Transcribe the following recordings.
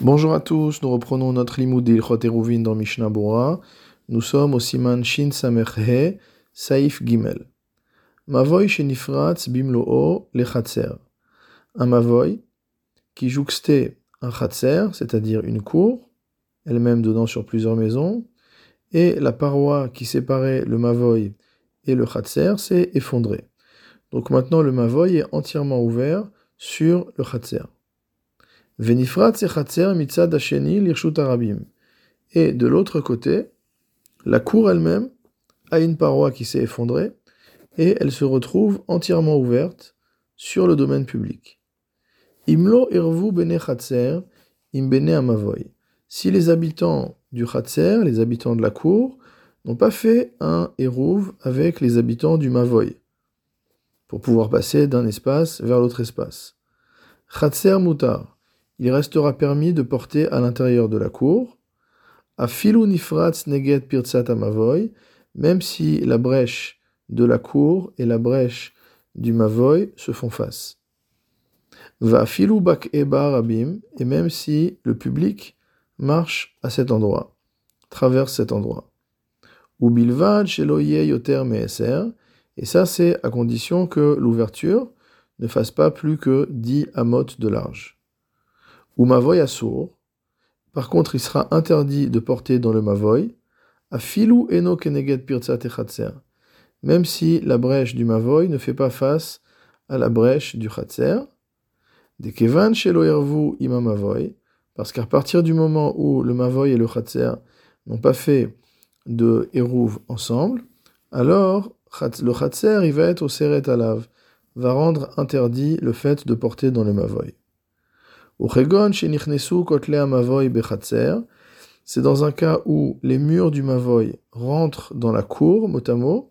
Bonjour à tous, nous reprenons notre limoud d'Ilchot dans Mishnah Bora. Nous sommes au Siman Shin Samerhe, Saif Gimel. Mavoy shenifratz bimlo'o lechatzer. Un mavoy qui jouxtait un chatzer, c'est-à-dire une cour, elle-même donnant sur plusieurs maisons, et la paroi qui séparait le mavoy et le chatzer s'est effondrée. Donc maintenant le mavoy est entièrement ouvert sur le chatzer. Venifrat sechatzer mitzad hasheni lirshut arabim. Et de l'autre côté, la cour elle-même a une paroi qui s'est effondrée et elle se retrouve entièrement ouverte sur le domaine public. Imlo irvu bene chatzer im bene amavoy. Si les habitants du chatzer, les habitants de la cour, n'ont pas fait un érouv avec les habitants du mavoy, pour pouvoir passer d'un espace vers l'autre espace. Chatzer mutar il restera permis de porter à l'intérieur de la cour, à nifratz neget pirtsat amavoy, même si la brèche de la cour et la brèche du mavoy se font face. Va filou bak eba abim, et même si le public marche à cet endroit, traverse cet endroit. Ou bilvad sheloye yoter meeser, et ça c'est à condition que l'ouverture ne fasse pas plus que 10 amotes de large ou mavoy assour. Par contre, il sera interdit de porter dans le mavoy à filou eno keneged pirtsat même si la brèche du mavoy ne fait pas face à la brèche du chatzer. De kevan shelo ervu ima mavoy, parce qu'à partir du moment où le mavoy et le chatzer n'ont pas fait de eruv ensemble, alors le chatzer il va être au seret alav, va rendre interdit le fait de porter dans le mavoy. C'est dans un cas où les murs du mavoy rentrent dans la cour, motamo,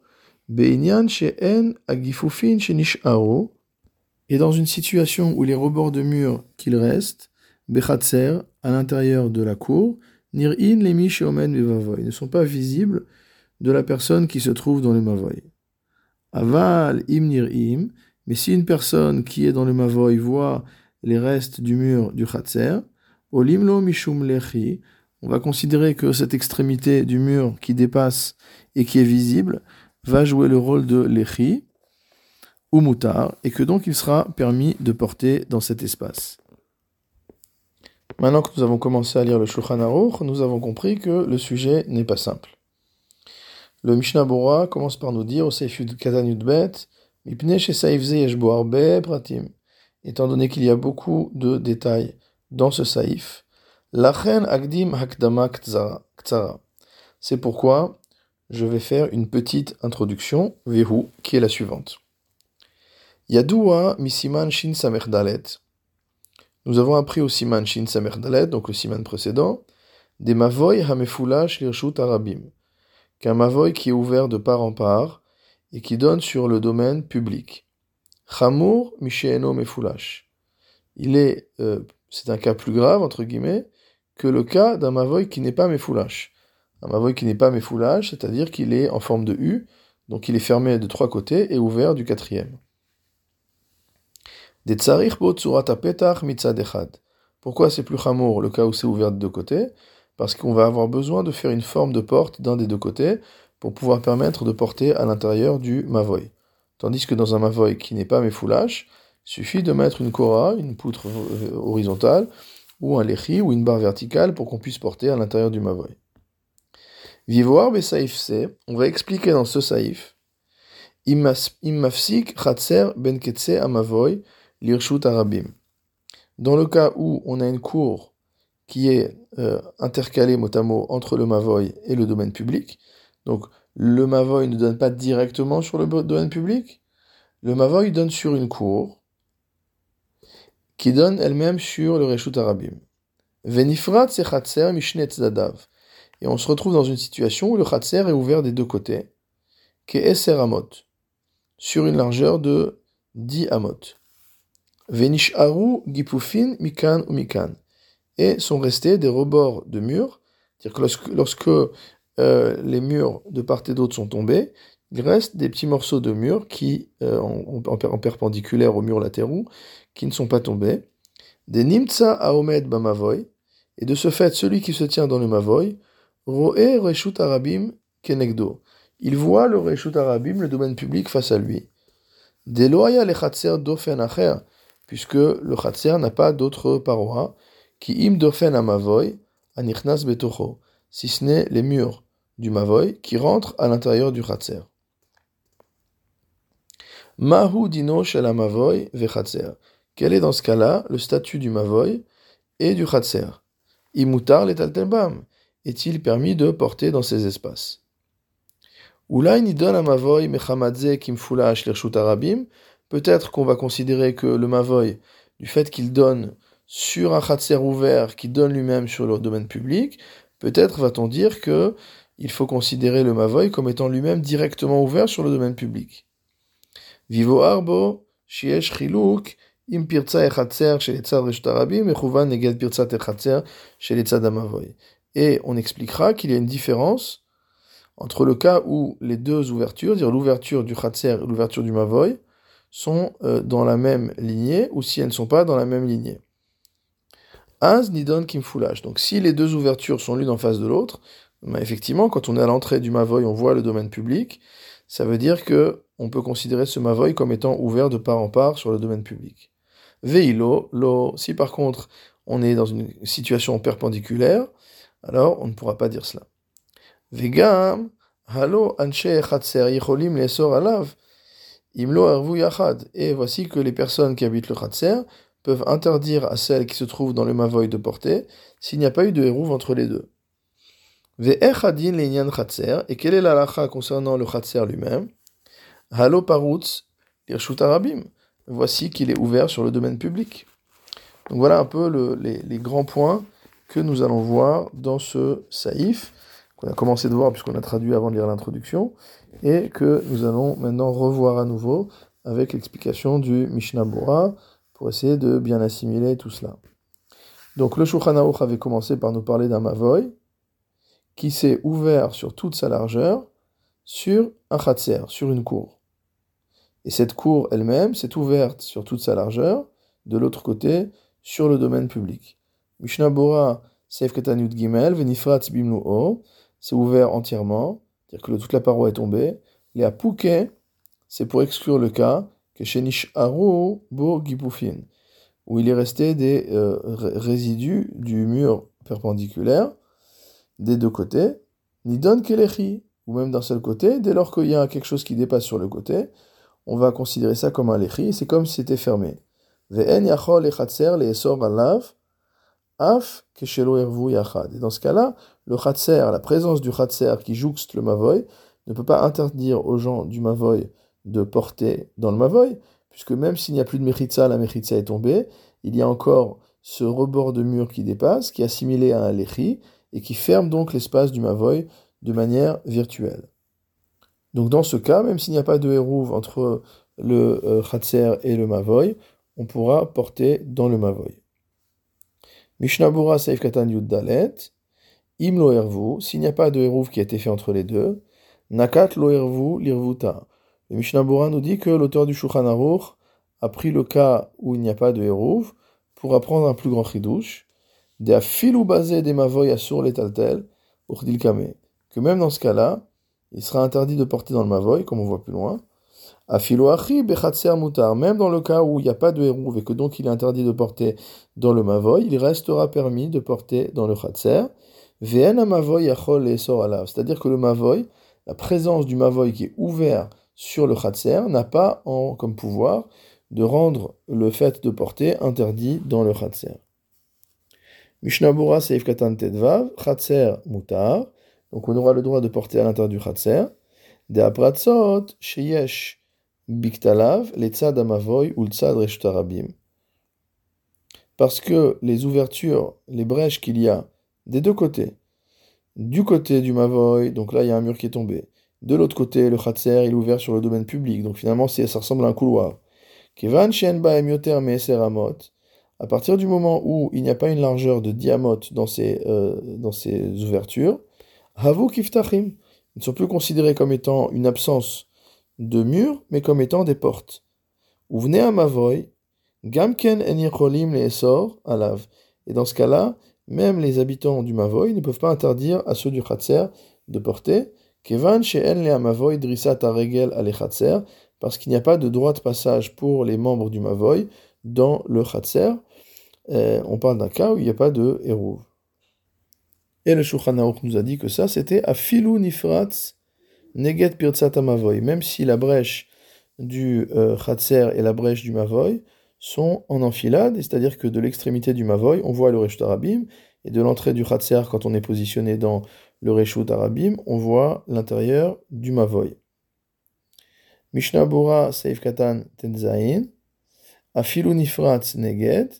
et dans une situation où les rebords de murs qu'il reste, bechatzer, à l'intérieur de la cour, ne sont pas visibles de la personne qui se trouve dans le mavoy. Aval im nir'im, mais si une personne qui est dans le mavoy voit les restes du mur du Khatser. Olimlo mishum lechi, on va considérer que cette extrémité du mur qui dépasse et qui est visible va jouer le rôle de lechi ou mutar, et que donc il sera permis de porter dans cet espace. Maintenant que nous avons commencé à lire le Shulchan Aruch, nous avons compris que le sujet n'est pas simple. Le Mishnah Bora commence par nous dire au Seifud Katan Yudbet, Pratim étant donné qu'il y a beaucoup de détails dans ce saïf. Lachen agdim hakdama ktsara. C'est pourquoi je vais faire une petite introduction, verrou, qui est la suivante. Yadua misiman shin samerdalet. Nous avons appris au siman shin samerdalet, donc le siman précédent, des mavoy hamefulash lirshut arabim, qu'un mavoy qui est ouvert de part en part et qui donne sur le domaine public. Chamour Mishéeno Mefulash. Il est, euh, c'est un cas plus grave, entre guillemets, que le cas d'un mavoy qui n'est pas Mefulash. Un mavoy qui n'est pas Mefulash, c'est-à-dire qu'il est en forme de U, donc il est fermé de trois côtés et ouvert du quatrième. Des tsarich. Pourquoi c'est plus chamour le cas où c'est ouvert de deux côtés? Parce qu'on va avoir besoin de faire une forme de porte d'un des deux côtés pour pouvoir permettre de porter à l'intérieur du mavoy. Tandis que dans un mavoy qui n'est pas méfoulash, il suffit de mettre une kora, une poutre euh, horizontale, ou un lechi, ou une barre verticale pour qu'on puisse porter à l'intérieur du mavoy. Vivoar saif C, on va expliquer dans ce saïf, Immafsik chatser ben amavoy lirshut arabim. Dans le cas où on a une cour qui est euh, intercalée mot à mot entre le mavoy et le domaine public, donc le Mavoy ne donne pas directement sur le domaine public. Le Mavoy donne sur une cour qui donne elle-même sur le Reshut Arabim. Venifrat se mishnet. Et on se retrouve dans une situation où le Khatser est ouvert des deux côtés, qui est Amot, sur une largeur de 10 Amot. Venish Aru Gipufin Mikan ou Mikan. Et sont restés des rebords de murs, c'est-à-dire que lorsque euh, les murs de part et d'autre sont tombés, reste des petits morceaux de murs qui, euh, en, perpendiculaire aux murs latéraux, qui ne sont pas tombés. Des nimtsa aomed bamavoy, Et de ce fait, celui qui se tient dans le Mavoy, Roe Reshut Arabim Kenegdo. Il voit le Reshut Arabim, le domaine public, face à lui. Deloaya le Chatser Dofen Acher, puisque le Chatser n'a pas d'autre parois, qui im Dofen Amavoy, Anichnas Betocho, si ce n'est les murs du Mavoy qui rentrent à l'intérieur du Chatser. Mahu dino shel Mavoy. Quel est dans ce cas-là le statut du Mavoy et du Chatser Imutar letaltelbam. Est-il permis de porter dans ces espaces? Peut-être qu'on va considérer que le Mavoy, du fait qu'il donne sur un Khatser ouvert, qui donne lui-même sur le domaine public, peut-être va-t-on dire que il faut considérer le Mavoy comme étant lui-même directement ouvert sur le domaine public. Vivo arbo, shiesh chiluk, im pirza echatzer chez echuvan neged pirza chez. Et on expliquera qu'il y a une différence entre le cas où les deux ouvertures, dire l'ouverture du Khatser et l'ouverture du Mavoy, sont euh, dans la même lignée ou si elles ne sont pas dans la même lignée. Az nidon kimfoulage. Donc si les deux ouvertures sont l'une en face de l'autre, ben, effectivement, quand on est à l'entrée du Mavoy, on voit le domaine public, ça veut dire que on peut considérer ce Mavoy comme étant ouvert de part en part sur le domaine public. Veilo, lo, si par contre on est dans une situation perpendiculaire, alors on ne pourra pas dire cela. Vegam, halo anche yicholim lesor alav, imlo yachad. Et voici que les personnes qui habitent le chatser peuvent interdire à celles qui se trouvent dans le mavoy de porter s'il n'y a pas eu de hérouve entre les deux. Ve'echadin le'inyan chatser. Et quelle est la lacha concernant le chatser lui-même? Halo parutz lirshut arabim. Voici qu'il est ouvert sur le domaine public. Donc voilà un peu le, les, les grands points que nous allons voir dans ce saïf, qu'on a commencé de voir puisqu'on a traduit avant de lire l'introduction, et que nous allons maintenant revoir à nouveau avec l'explication du Mishnah Bora pour essayer de bien assimiler tout cela. Donc le Shulchan avait commencé par nous parler d'un Mavoy qui s'est ouvert sur toute sa largeur sur un Khatser, sur une cour. Et cette cour elle-même s'est ouverte sur toute sa largeur, de l'autre côté, sur le domaine public. Mishnah Bora, Seif Gimel, Venifrat O, c'est ouvert entièrement, c'est-à-dire que toute la paroi est tombée. Les Apouke, c'est pour exclure le cas que Shenish Aru Bo Gipufin, où il est resté des euh, résidus du mur perpendiculaire des deux côtés, ni Nidon Kelechi, ou même d'un seul côté, dès lors qu'il y a quelque chose qui dépasse sur le côté, on va considérer ça comme un lechi, c'est comme si c'était fermé. Ve'en yachol Af yachad. Et dans ce cas-là, le khatser, la présence du khatser qui jouxte le mavoy, ne peut pas interdire aux gens du mavoy de porter dans le mavoy, puisque même s'il n'y a plus de mechitza, la mechitza est tombée, il y a encore ce rebord de mur qui dépasse, qui est assimilé à un lechi, et qui ferme donc l'espace du mavoy de manière virtuelle. Donc dans ce cas, même s'il n'y a pas de hérouve entre le euh, khatser et le mavoy, on pourra porter dans le mavoy. Mishnabura Seif Katan Yud Dalet, Im lo hervu, s'il n'y a pas de hérouve qui a été fait entre les deux, Nakat lo hervu lirvuta. Le Mishnabura nous dit que l'auteur du Shulchan a pris le cas où il n'y a pas de hérouve pour apprendre un plus grand chidouche, de filou basé des mavoy assur les taltel, que même dans ce cas-là, il sera interdit de porter dans le mavoy, comme on voit plus loin, même dans le cas où il n'y a pas de hérouve et que donc il est interdit de porter dans le mavoy, il restera permis de porter dans le chatser. C'est-à-dire que le mavoy, la présence du mavoy qui est ouvert sur le chatser, n'a pas comme pouvoir de rendre le fait de porter interdit dans le chatser. Mishnabura seif katan tedvav, chatser mutar. Donc on aura le droit de porter à l'intérieur du chatser. De apratzot, sheyesh Biktalav, les tzad amavoy ou tzad reshtarabim. Parce que les ouvertures, les brèches qu'il y a des deux côtés, du côté du mavoy, donc là il y a un mur qui est tombé. De l'autre côté, le khatser est ouvert sur le domaine public, donc finalement ça ressemble à un couloir. Kevan à partir du moment où il n'y a pas une largeur de diamot dans ces, euh, dans ces ouvertures, havu kiftachim, ils ne sont plus considérés comme étant une absence de murs, mais comme étant des portes. Ou venez à Mavoy, Gamken en les alav. Et dans ce cas-là, même les habitants du Mavoy ne peuvent pas interdire à ceux du Khatser de porter. Kevan she'en le Mavoy drisat regel ale parce qu'il n'y a pas de droit de passage pour les membres du Mavoy dans le Khatser. Euh, on parle d'un cas où il n'y a pas de Hérouv. Et le Shulchan nous a dit que ça, c'était à nifratz neget pirtsat mavoy. Même si la brèche du euh, et la brèche du Mavoy sont en enfilade, c'est-à-dire que de l'extrémité du Mavoy, on voit le Reshut Arabim, et de l'entrée du Khatser, quand on est positionné dans le Reshut Arabim, on voit l'intérieur du Mavoy. Mishnah Bora Seif Katan Tenzain, Afilu Nifratz Neged,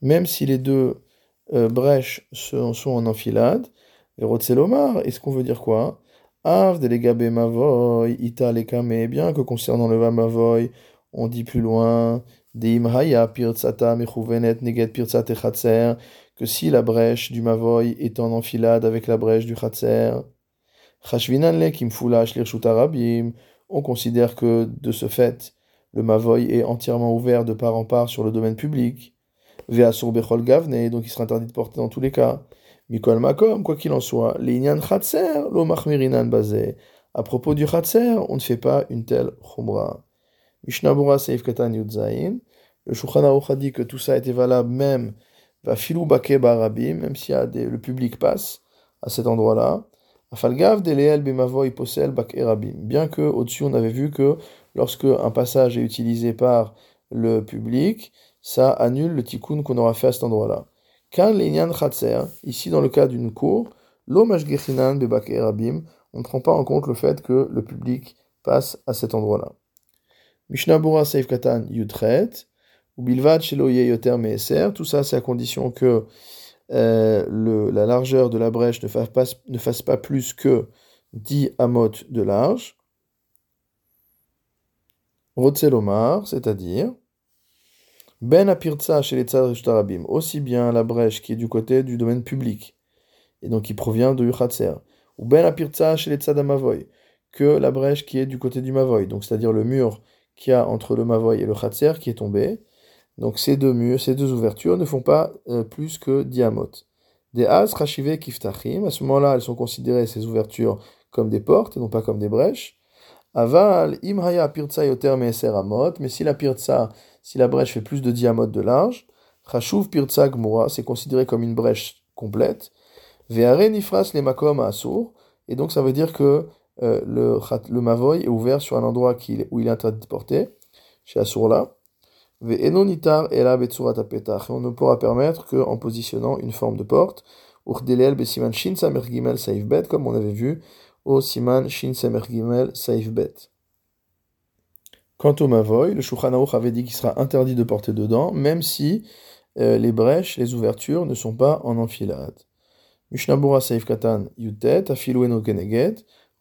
même si les deux brèches sont, en enfilade, et Rotzelomar, est-ce qu'on veut dire quoi? Av delegabe mavoy, ita lekame, bien que concernant le mavoy, on dit plus loin, que si la brèche du Mavoy est en enfilade avec la brèche du Chatser, on considère que de ce fait, le Mavoy est entièrement ouvert de part en part sur le domaine public. Bechol Gavne, donc il sera interdit de porter dans tous les cas. Mikol Makom, quoi qu'il en soit, l'Inyan Chatser, lo Bazé. À propos du Chatser, on ne fait pas une telle Khumra. Mishnabura Seif Katan Yudzain. Le Shulchan Aruch dit que tout ça était valable même va filou bake barabim, même si le public passe à cet endroit-là. Afalgav deleel bemavoy posel bak rabim. Bien que au-dessus on avait vu que lorsque un passage est utilisé par le public, ça annule le tikkun qu'on aura fait à cet endroit-là. Kan lenyan chatser, ici dans le cas d'une cour, l'omaj gechinan bebak rabim, on ne prend pas en compte le fait que le public passe à cet endroit-là. Mishnah Bura Seif Katan Yutret, ou Bilvad Yoter Meeser, tout ça c'est à condition que euh, la largeur de la brèche ne fasse pas, ne fasse pas plus que 10 amot de large. Rotzelomar, c'est-à-dire Ben Apirtsa chez les Tzad aussi bien la brèche qui est du côté du domaine public, et donc qui provient de Yuchatser, ou Ben Apirtsa chez les Tzad que la brèche qui est du côté du Mavoy, donc c'est-à-dire le mur qu'il y a entre le Mavoy et le Khatser qui est tombé. Donc ces deux murs, ces deux ouvertures ne font pas euh, plus que diamot. Des as rachivé kiftachim, à ce moment-là, elles sont considérées, ces ouvertures, comme des portes et non pas comme des brèches. Aval, imhaya pirtsa yoter amot, mais si la pirtsa, si la brèche fait plus de diamot de large, chashuv pirtsa gmura, c'est considéré comme une brèche complète. Veare nifras le makom asur, et donc ça veut dire que euh, le, mavoy est ouvert sur un endroit où il est interdit de porter, chez Asura. Et on ne pourra permettre qu'en positionnant une forme de porte, comme on avait vu au siman shin samer gimel saif bet. Quant au mavoy, le Shulchan avait dit qu'il sera interdit de porter dedans, même si euh, les brèches, les ouvertures ne sont pas en enfilade. Mishnabura saif katan yutet, afilu eno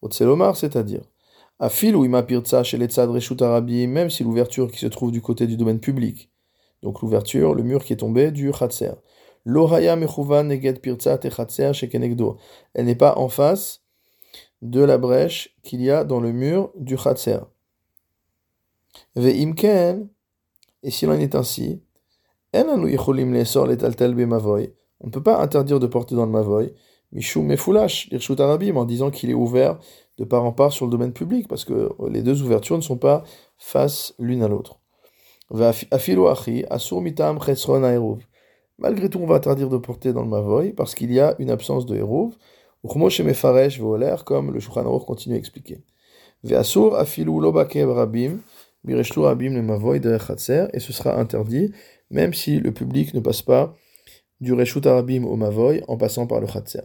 Otselomar, c'est-à-dire, à fil ou imapirtsa chez les tzad reshut arabi, même si l'ouverture qui se trouve du côté du domaine public, donc l'ouverture, le mur qui est tombé du chatser. Lohaya mechuvan neget pirtsa te chatser chez. Elle n'est pas en face de la brèche qu'il y a dans le mur du chatser. Ve imken, et s'il en est ainsi, on ne peut pas interdire de porter dans le mavoy, Mishum Mefulash, l'Irshut Arabim, en disant qu'il est ouvert de part en part sur le domaine public, parce que les deux ouvertures ne sont pas face l'une à l'autre. Malgré tout, on va interdire de porter dans le Mavoy, parce qu'il y a une absence de Hérouv, comme le Aruch continue à expliquer. Et ce sera interdit, même si le public ne passe pas du Reshut Arabim au Mavoy en passant par le Khatser.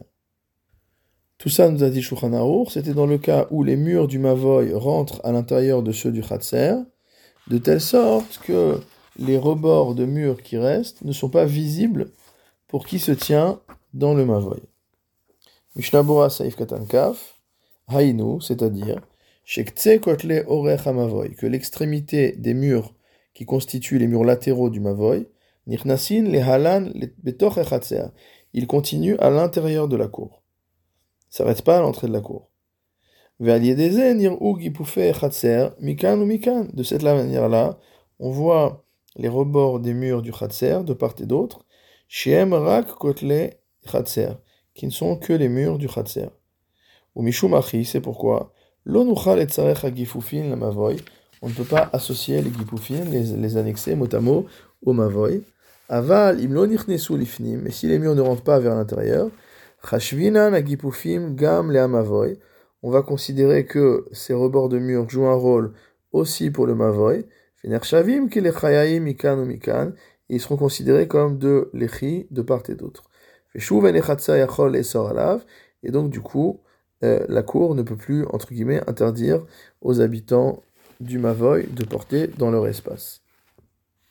Tout ça nous a dit Shulchan c'était dans le cas où les murs du Mavoy rentrent à l'intérieur de ceux du Khatser, de telle sorte que les rebords de murs qui restent ne sont pas visibles pour qui se tient dans le Mavoy. Mishnabura Saif Katankaf, Hainu, c'est-à-dire, que l'extrémité des murs qui constituent les murs latéraux du Mavoy, Nirnasin le Halan il continue à l'intérieur de la cour s'arrête pas à l'entrée de la cour. De cette manière-là, on voit les rebords des murs du Khatser de part et d'autre, Shem Rak Kotle Khatser, qui ne sont que les murs du Khatser. Ou Mishumachi, c'est pourquoi, On ne peut pas associer les Gifufin, les, les annexer mot à mot au Mavoy. Aval, im lifnim, mais si les murs ne rentrent pas vers l'intérieur, Gam le on va considérer que ces rebords de murs jouent un rôle aussi pour le Mavoy. Mikan ou mikan, ils seront considérés comme de l'échi de part et d'autre. Et donc, du coup, euh, la cour ne peut plus, entre guillemets, interdire aux habitants du Mavoy de porter dans leur espace.